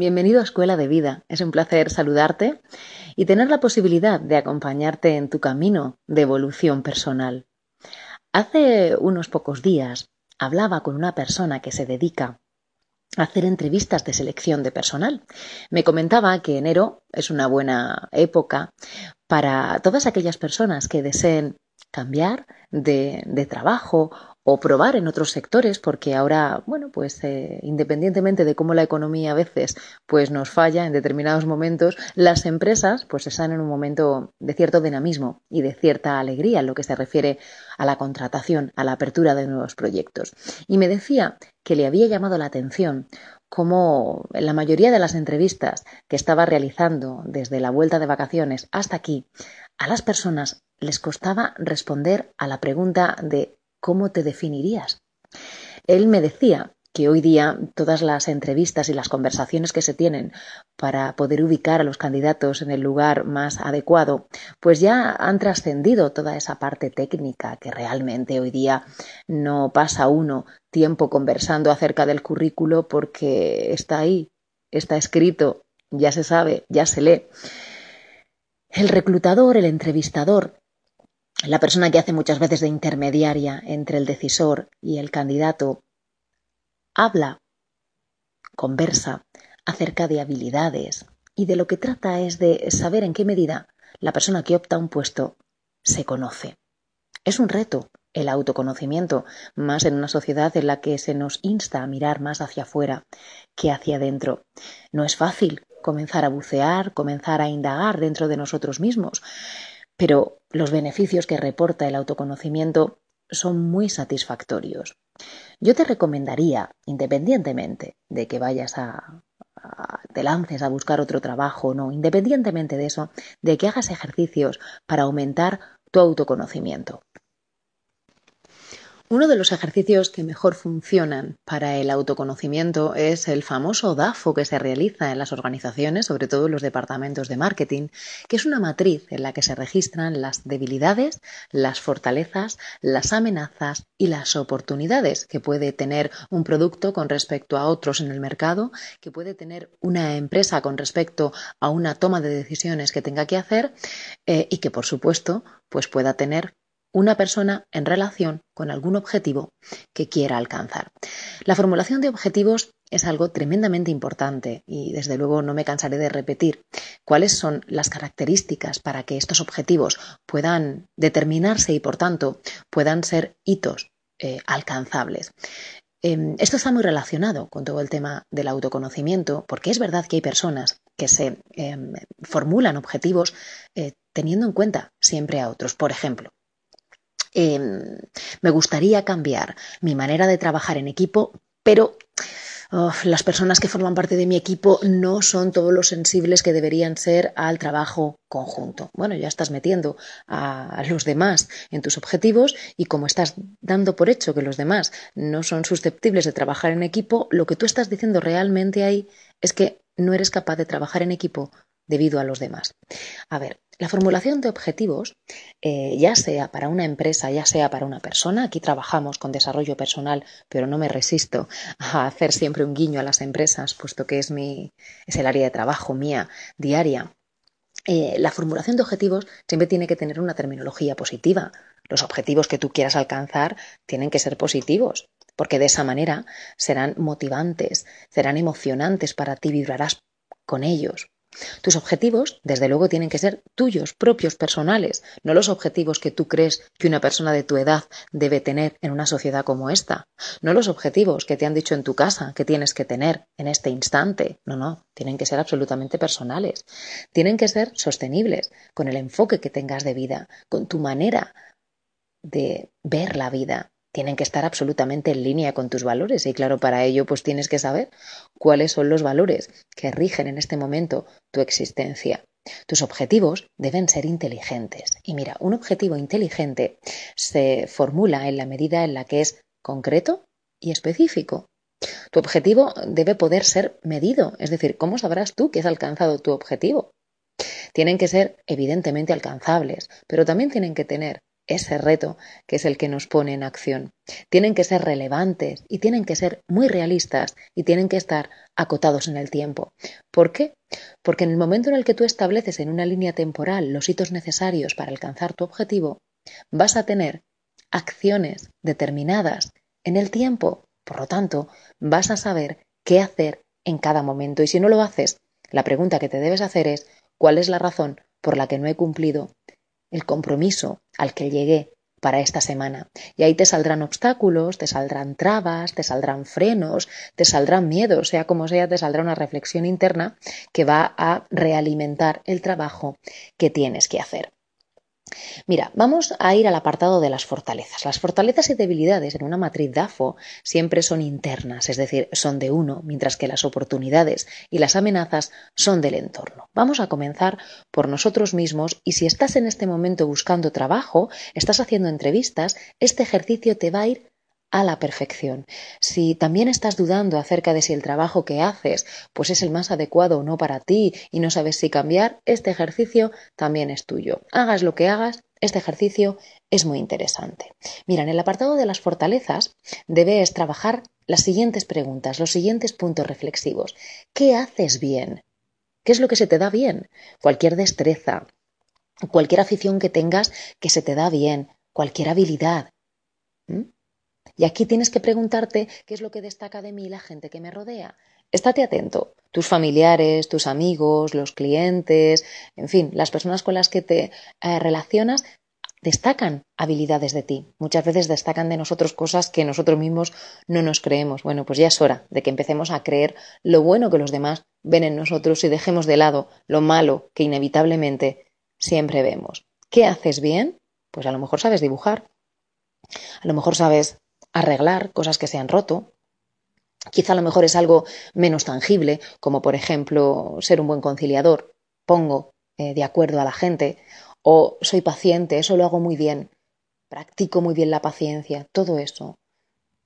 Bienvenido a Escuela de Vida. Es un placer saludarte y tener la posibilidad de acompañarte en tu camino de evolución personal. Hace unos pocos días hablaba con una persona que se dedica a hacer entrevistas de selección de personal. Me comentaba que enero es una buena época para todas aquellas personas que deseen cambiar de, de trabajo o probar en otros sectores, porque ahora, bueno, pues eh, independientemente de cómo la economía a veces pues nos falla en determinados momentos, las empresas pues están en un momento de cierto dinamismo y de cierta alegría en lo que se refiere a la contratación, a la apertura de nuevos proyectos. Y me decía que le había llamado la atención cómo en la mayoría de las entrevistas que estaba realizando desde la vuelta de vacaciones hasta aquí, a las personas les costaba responder a la pregunta de ¿cómo te definirías? Él me decía que hoy día todas las entrevistas y las conversaciones que se tienen para poder ubicar a los candidatos en el lugar más adecuado, pues ya han trascendido toda esa parte técnica que realmente hoy día no pasa uno tiempo conversando acerca del currículo porque está ahí, está escrito, ya se sabe, ya se lee. El reclutador, el entrevistador, la persona que hace muchas veces de intermediaria entre el decisor y el candidato habla, conversa acerca de habilidades y de lo que trata es de saber en qué medida la persona que opta un puesto se conoce. Es un reto el autoconocimiento, más en una sociedad en la que se nos insta a mirar más hacia afuera que hacia adentro. No es fácil comenzar a bucear, comenzar a indagar dentro de nosotros mismos, pero los beneficios que reporta el autoconocimiento son muy satisfactorios. Yo te recomendaría, independientemente de que vayas a, te lances a buscar otro trabajo no, independientemente de eso, de que hagas ejercicios para aumentar tu autoconocimiento. Uno de los ejercicios que mejor funcionan para el autoconocimiento es el famoso DAFO que se realiza en las organizaciones, sobre todo en los departamentos de marketing, que es una matriz en la que se registran las debilidades, las fortalezas, las amenazas y las oportunidades que puede tener un producto con respecto a otros en el mercado, que puede tener una empresa con respecto a una toma de decisiones que tenga que hacer eh, y que, por supuesto, pues pueda tener una persona en relación con algún objetivo que quiera alcanzar. La formulación de objetivos es algo tremendamente importante y desde luego no me cansaré de repetir cuáles son las características para que estos objetivos puedan determinarse y por tanto puedan ser hitos eh, alcanzables. Em, esto está muy relacionado con todo el tema del autoconocimiento, porque es verdad que hay personas que se em, formulan objetivos eh, teniendo en cuenta siempre a otros. Por ejemplo, Em, me gustaría cambiar mi manera de trabajar en equipo, pero las personas que forman parte de mi equipo no son todos los sensibles que deberían ser al trabajo conjunto. Bueno, ya estás metiendo a, los demás en tus objetivos y como estás dando por hecho que los demás no son susceptibles de trabajar en equipo, lo que tú estás diciendo realmente ahí es que no eres capaz de trabajar en equipo debido a los demás. A ver, la formulación de objetivos, eh, ya sea para una empresa, ya sea para una persona, aquí trabajamos con desarrollo personal, pero no me resisto a hacer siempre un guiño a las empresas, puesto que es, mi, es el área de trabajo mía diaria. Eh, la formulación de objetivos siempre tiene que tener una terminología positiva. Los objetivos que tú quieras alcanzar tienen que ser positivos, porque de esa manera serán motivantes, serán emocionantes para ti, vibrarás con ellos. Tus objetivos, desde luego, tienen que ser tuyos, propios, personales, no los objetivos que tú crees que una persona de tu edad debe tener en una sociedad como esta, no los objetivos que te han dicho en tu casa que tienes que tener en este instante, no, no, tienen que ser absolutamente personales, tienen que ser sostenibles, con el enfoque que tengas de vida, con tu manera de ver la vida, tienen que estar absolutamente en línea con tus valores y claro, para ello pues tienes que saber cuáles son los valores que rigen en este momento tu existencia. Tus objetivos deben ser inteligentes. Y mira, un objetivo inteligente se formula en la medida en la que es concreto y específico. Tu objetivo debe poder ser medido, es decir, ¿cómo sabrás tú que has alcanzado tu objetivo? Tienen que ser evidentemente alcanzables, pero también tienen que tener ese reto que es el que nos pone en acción. Tienen que ser relevantes y tienen que ser muy realistas y tienen que estar acotados en el tiempo. ¿Por qué? Porque en el momento en el que tú estableces en una línea temporal los hitos necesarios para alcanzar tu objetivo, vas a tener acciones determinadas en el tiempo. Por lo tanto, vas a saber qué hacer en cada momento. Y si no lo haces, la pregunta que te debes hacer es ¿cuál es la razón por la que no he cumplido el compromiso al que llegué para esta semana. Y ahí te saldrán obstáculos, te saldrán trabas, te saldrán frenos, te saldrán miedos, sea como sea, te saldrá una reflexión interna que va a realimentar el trabajo que tienes que hacer. Mira, vamos a ir al apartado de las fortalezas. Las fortalezas y debilidades en una matriz DAFO siempre son internas, es decir, son de uno, mientras que las oportunidades y las amenazas son del entorno. Vamos a comenzar por nosotros mismos y si estás en este momento buscando trabajo, estás haciendo entrevistas, este ejercicio te va a ir a la perfección. Si también estás dudando acerca de si el trabajo que haces pues es el más adecuado o no para ti y no sabes si cambiar, este ejercicio también es tuyo. Hagas lo que hagas, este ejercicio es muy interesante. Mira, en el apartado de las fortalezas debes trabajar las siguientes preguntas, los siguientes puntos reflexivos. ¿Qué haces bien? ¿Qué es lo que se te da bien? Cualquier destreza, cualquier afición que tengas que se te da bien, cualquier habilidad. Y aquí tienes que preguntarte qué es lo que destaca de mí la gente que me rodea. Estate atento. Tus familiares, tus amigos, los clientes, en fin, las personas con las que te eh, relacionas destacan habilidades de ti. Muchas veces destacan de nosotros cosas que nosotros mismos no nos creemos. Bueno, pues ya es hora de que empecemos a creer lo bueno que los demás ven en nosotros y dejemos de lado lo malo que inevitablemente siempre vemos. ¿Qué haces bien? Pues a lo mejor sabes dibujar. A lo mejor sabes arreglar cosas que se han roto. Quizá a lo mejor es algo menos tangible, como por ejemplo ser un buen conciliador, pongo eh, de acuerdo a la gente, o soy paciente, eso lo hago muy bien, practico muy bien la paciencia, todo eso.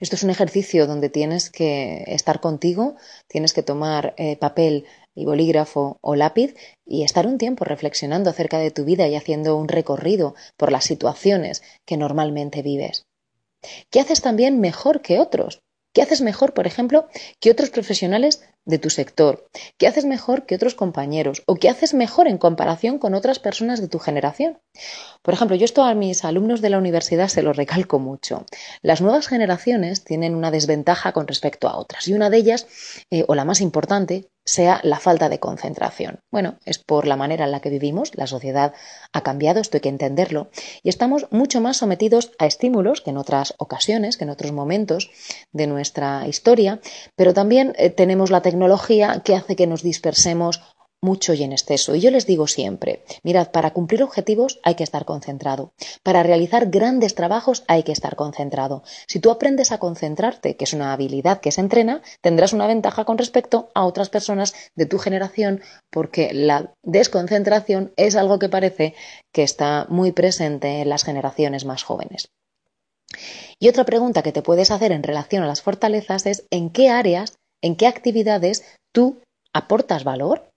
Esto es un ejercicio donde tienes que estar contigo, tienes que tomar eh, papel y bolígrafo o lápiz y estar un tiempo reflexionando acerca de tu vida y haciendo un recorrido por las situaciones que normalmente vives. ¿Qué haces también mejor que otros? ¿Qué haces mejor, por ejemplo, que otros profesionales de tu sector? ¿Qué haces mejor que otros compañeros? ¿O qué haces mejor en comparación con otras personas de tu generación? Por ejemplo, yo esto a mis alumnos de la universidad se lo recalco mucho. Las nuevas generaciones tienen una desventaja con respecto a otras y una de ellas, eh, o la más importante, sea la falta de concentración. Bueno, es por la manera en la que vivimos, la sociedad ha cambiado, esto hay que entenderlo, y estamos mucho más sometidos a estímulos que en otras ocasiones, que en otros momentos de nuestra historia, pero también eh, tenemos la tecnología que hace que nos dispersemos mucho y en exceso. Y yo les digo siempre, mirad, para cumplir objetivos hay que estar concentrado. Para realizar grandes trabajos hay que estar concentrado. Si tú aprendes a concentrarte, que es una habilidad que se entrena, tendrás una ventaja con respecto a otras personas de tu generación, porque la desconcentración es algo que parece que está muy presente en las generaciones más jóvenes. Y otra pregunta que te puedes hacer en relación a las fortalezas es en qué áreas, en qué actividades tú aportas valor.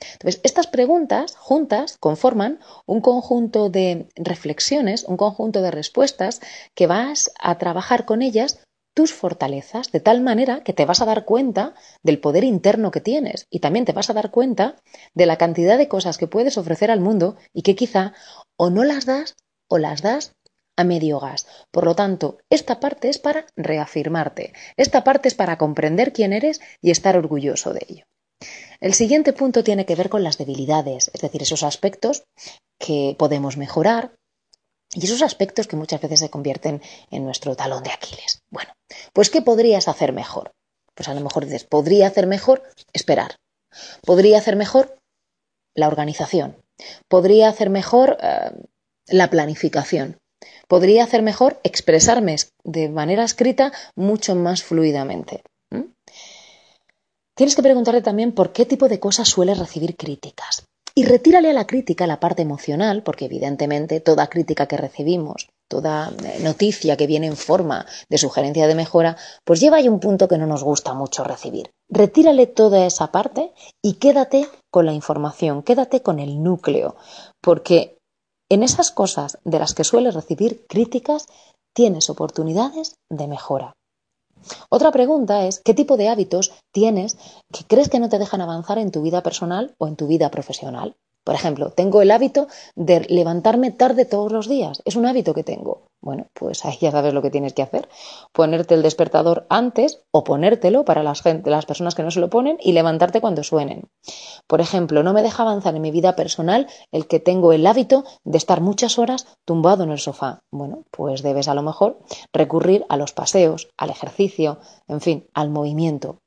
Entonces, estas preguntas juntas conforman un conjunto de reflexiones, un conjunto de respuestas que vas a trabajar con ellas tus fortalezas, de tal manera que te vas a dar cuenta del poder interno que tienes y también te vas a dar cuenta de la cantidad de cosas que puedes ofrecer al mundo y que quizá o no las das o las das a medio gas. Por lo tanto, esta parte es para reafirmarte, esta parte es para comprender quién eres y estar orgulloso de ello. El siguiente punto tiene que ver con las debilidades, es decir, esos aspectos que podemos mejorar y esos aspectos que muchas veces se convierten en nuestro talón de Aquiles. Bueno, pues ¿qué podrías hacer mejor? Pues a lo mejor dices, podría hacer mejor esperar. Podría hacer mejor la organización. Podría hacer mejor eh, la planificación. Podría hacer mejor expresarme de manera escrita mucho más fluidamente. Tienes que preguntarle también por qué tipo de cosas suele recibir críticas. Y retírale a la crítica la parte emocional, porque evidentemente toda crítica que recibimos, toda eh, noticia que viene en forma de sugerencia de mejora, pues lleva ahí un punto que no nos gusta mucho recibir. Retírale toda esa parte y quédate con la información, quédate con el núcleo, porque en esas cosas de las que sueles recibir críticas tienes oportunidades de mejora. Otra pregunta es, ¿qué tipo de hábitos tienes que crees que no te dejan avanzar en tu vida personal o en tu vida profesional? Por ejemplo, tengo el hábito de levantarme tarde todos los días. Es un hábito que tengo. Bueno, pues ahí ya sabes lo que tienes que hacer. Ponerte el despertador antes o ponértelo para las, las personas que no se lo ponen y levantarte cuando suenen. Por ejemplo, no me deja avanzar en mi vida personal el que tengo el hábito de estar muchas horas tumbado en el sofá. Bueno, pues debes a lo mejor recurrir a los paseos, al ejercicio, en fin, al movimiento.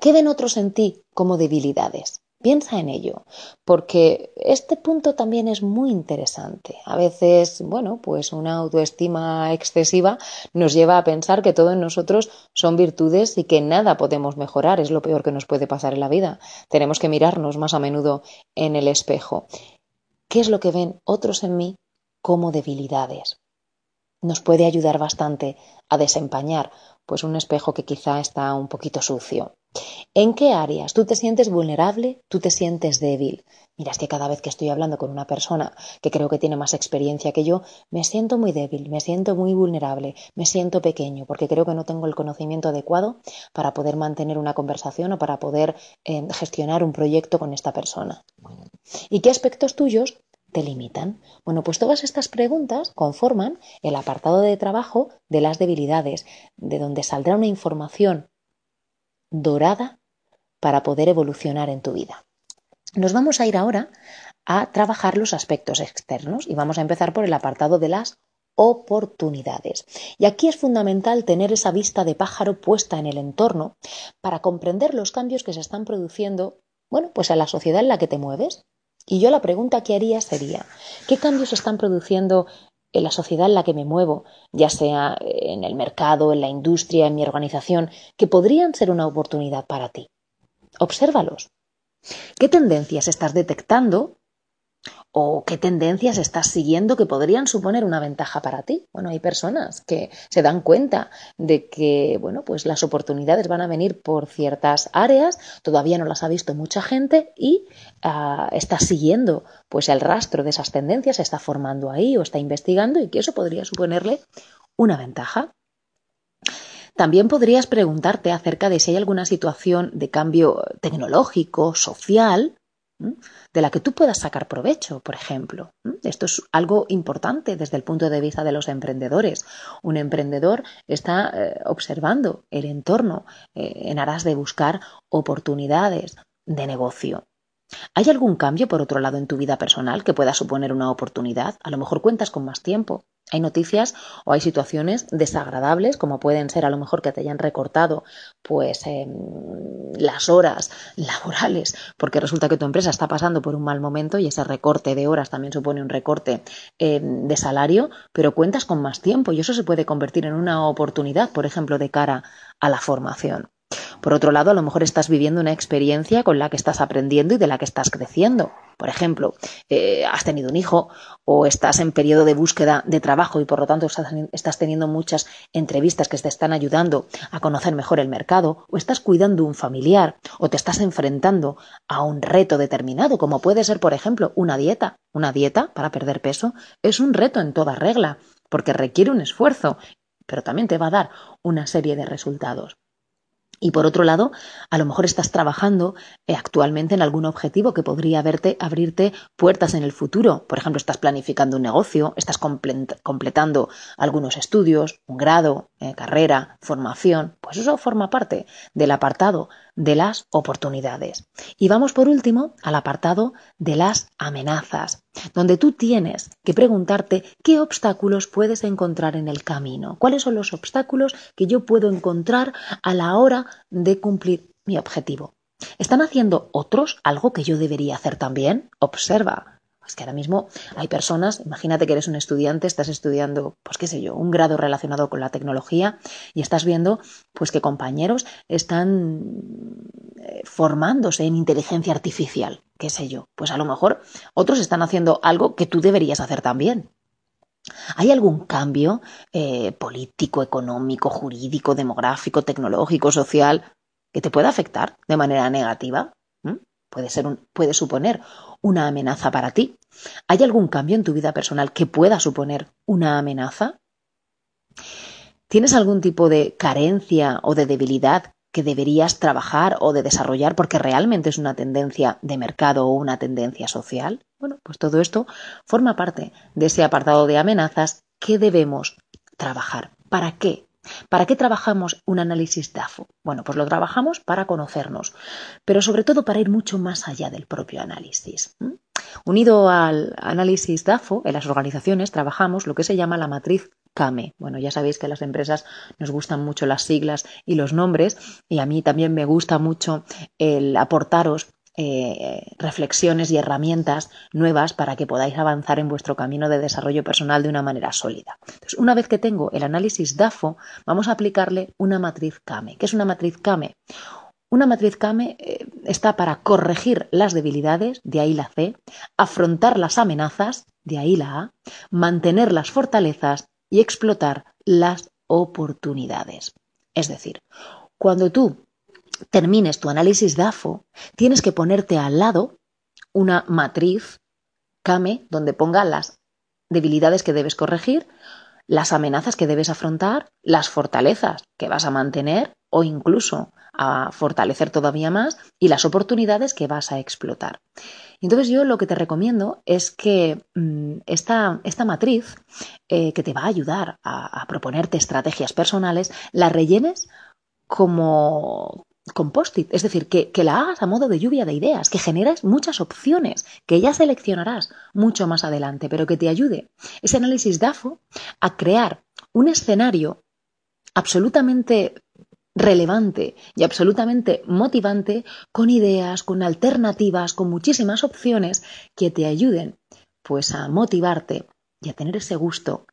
¿Qué ven otros en ti como debilidades? Piensa en ello, porque este punto también es muy interesante. A veces, bueno, pues una autoestima excesiva nos lleva a pensar que todo en nosotros son virtudes y que nada podemos mejorar, es lo peor que nos puede pasar en la vida. Tenemos que mirarnos más a menudo en el espejo. ¿Qué es lo que ven otros en mí como debilidades? Nos puede ayudar bastante a desempañar pues un espejo que quizá está un poquito sucio. ¿En qué áreas tú te sientes vulnerable, tú te sientes débil? Mira, es que cada vez que estoy hablando con una persona que creo que tiene más experiencia que yo, me siento muy débil, me siento muy vulnerable, me siento pequeño, porque creo que no tengo el conocimiento adecuado para poder mantener una conversación o para poder eh, gestionar un proyecto con esta persona. ¿Y qué aspectos tuyos te limitan? Bueno, pues todas estas preguntas conforman el apartado de trabajo de las debilidades, de donde saldrá una información dorada para poder evolucionar en tu vida. Nos vamos a ir ahora a trabajar los aspectos externos y vamos a empezar por el apartado de las oportunidades. Y aquí es fundamental tener esa vista de pájaro puesta en el entorno para comprender los cambios que se están produciendo, bueno, pues en la sociedad en la que te mueves. Y yo la pregunta que haría sería, ¿qué cambios se están produciendo en la sociedad en la que me muevo, ya sea en el mercado, en la industria, en mi organización, que podrían ser una oportunidad para ti. Obsérvalos. ¿Qué tendencias estás detectando o qué tendencias estás siguiendo que podrían suponer una ventaja para ti. Bueno, hay personas que se dan cuenta de que, bueno, pues las oportunidades van a venir por ciertas áreas, todavía no las ha visto mucha gente y uh, está siguiendo pues el rastro de esas tendencias, se está formando ahí o está investigando y que eso podría suponerle una ventaja. También podrías preguntarte acerca de si hay alguna situación de cambio tecnológico, social, de la que tú puedas sacar provecho, por ejemplo. Esto es algo importante desde el punto de vista de los emprendedores. Un emprendedor está eh, observando el entorno eh, en aras de buscar oportunidades de negocio. ¿Hay algún cambio, por otro lado, en tu vida personal que pueda suponer una oportunidad? A lo mejor cuentas con más tiempo, hay noticias o hay situaciones desagradables, como pueden ser a lo mejor que te hayan recortado pues em, las horas laborales, porque resulta que tu empresa está pasando por un mal momento y ese recorte de horas también supone un recorte em, de salario, pero cuentas con más tiempo y eso se puede convertir en una oportunidad, por ejemplo, de cara a la formación. Por otro lado, a lo mejor estás viviendo una experiencia con la que estás aprendiendo y de la que estás creciendo. Por ejemplo, eh, has tenido un hijo o estás en periodo de búsqueda de trabajo y por lo tanto estás, teniendo muchas entrevistas que te están ayudando a conocer mejor el mercado o estás cuidando un familiar o te estás enfrentando a un reto determinado como puede ser, por ejemplo, una dieta. Una dieta para perder peso es un reto en toda regla porque requiere un esfuerzo, pero también te va a dar una serie de resultados. Y por otro lado, a lo mejor estás trabajando eh, actualmente en algún objetivo que podría verte, abrirte puertas en el futuro. Por ejemplo, estás planificando un negocio, estás completando algunos estudios, un grado, eh, carrera, formación. Pues eso forma parte del apartado de las oportunidades. Y vamos por último al apartado de las amenazas, donde tú tienes que preguntarte qué obstáculos puedes encontrar en el camino, cuáles son los obstáculos que yo puedo encontrar a la hora de cumplir mi objetivo. ¿Están haciendo otros algo que yo debería hacer también? Observa. Es que ahora mismo hay personas, imagínate que eres un estudiante, estás estudiando, pues qué sé yo, un grado relacionado con la tecnología y estás viendo pues que compañeros están eh, formándose en inteligencia artificial, qué sé yo. Pues a lo mejor otros están haciendo algo que tú deberías hacer también. ¿Hay algún cambio eh, político, económico, jurídico, demográfico, tecnológico, social que te pueda afectar de manera negativa? Puede, ser un, puede suponer una amenaza para ti. ¿Hay algún cambio en tu vida personal que pueda suponer una amenaza? ¿Tienes algún tipo de carencia o de debilidad que deberías trabajar o de desarrollar porque realmente es una tendencia de mercado o una tendencia social? Bueno, pues todo esto forma parte de ese apartado de amenazas que debemos trabajar. ¿Para qué? ¿Para qué trabajamos un análisis DAFO? Bueno, pues lo trabajamos para conocernos, pero sobre todo para ir mucho más allá del propio análisis. Unido al análisis DAFO, en las organizaciones trabajamos lo que se llama la matriz CAME. Bueno, ya sabéis que a las empresas nos gustan mucho las siglas y los nombres y a mí también me gusta mucho el aportaros eh, reflexiones y herramientas nuevas para que podáis avanzar en vuestro camino de desarrollo personal de una manera sólida. Entonces, una vez que tengo el análisis DAFO, vamos a aplicarle una matriz CAME. ¿Qué es una matriz CAME? Una matriz CAME eh, está para corregir las debilidades, de ahí la C, afrontar las amenazas, de ahí la A, mantener las fortalezas y explotar las oportunidades. Es decir, cuando tú termines tu análisis DAFO, tienes que ponerte al lado una matriz CAME donde ponga las debilidades que debes corregir, las amenazas que debes afrontar, las fortalezas que vas a mantener o incluso a fortalecer todavía más y las oportunidades que vas a explotar. Entonces yo lo que te recomiendo es que mm, esta, esta, matriz eh, que te va a ayudar a, a proponerte estrategias personales, la rellenes como, con post-it, es decir, que, que, la hagas a modo de lluvia de ideas, que generes muchas opciones, que ya seleccionarás mucho más adelante, pero que te ayude. Ese análisis DAFO a crear un escenario absolutamente relevante y absolutamente motivante con ideas, con alternativas, con muchísimas opciones que te ayuden pues a motivarte y a tener ese gusto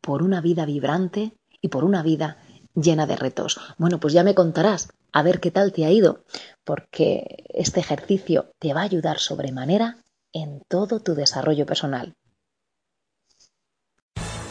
por una vida vibrante y por una vida llena de retos. Bueno, pues ya me contarás a ver qué tal te ha ido, porque este ejercicio te va a ayudar sobremanera en todo tu desarrollo personal.